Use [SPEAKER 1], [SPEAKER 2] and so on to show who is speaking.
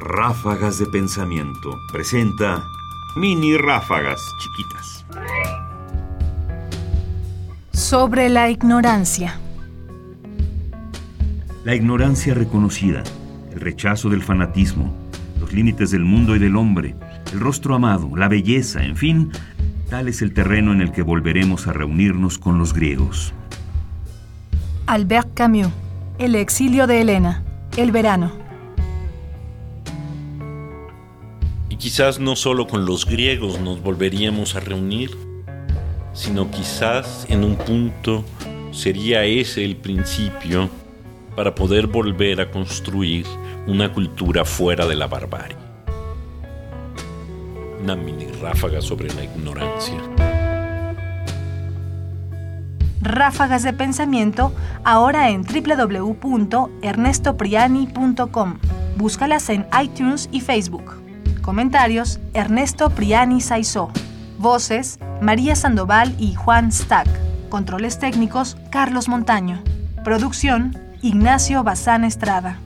[SPEAKER 1] Ráfagas de Pensamiento presenta mini ráfagas chiquitas.
[SPEAKER 2] Sobre la ignorancia.
[SPEAKER 1] La ignorancia reconocida, el rechazo del fanatismo, los límites del mundo y del hombre, el rostro amado, la belleza, en fin, tal es el terreno en el que volveremos a reunirnos con los griegos.
[SPEAKER 2] Albert Camus. El exilio de Helena. El verano.
[SPEAKER 3] Quizás no solo con los griegos nos volveríamos a reunir, sino quizás en un punto sería ese el principio para poder volver a construir una cultura fuera de la barbarie. Una mini ráfaga sobre la ignorancia.
[SPEAKER 2] Ráfagas de pensamiento ahora en www.ernestopriani.com. Búscalas en iTunes y Facebook. Comentarios: Ernesto Priani Saizó. Voces: María Sandoval y Juan Stack. Controles técnicos: Carlos Montaño. Producción: Ignacio Bazán Estrada.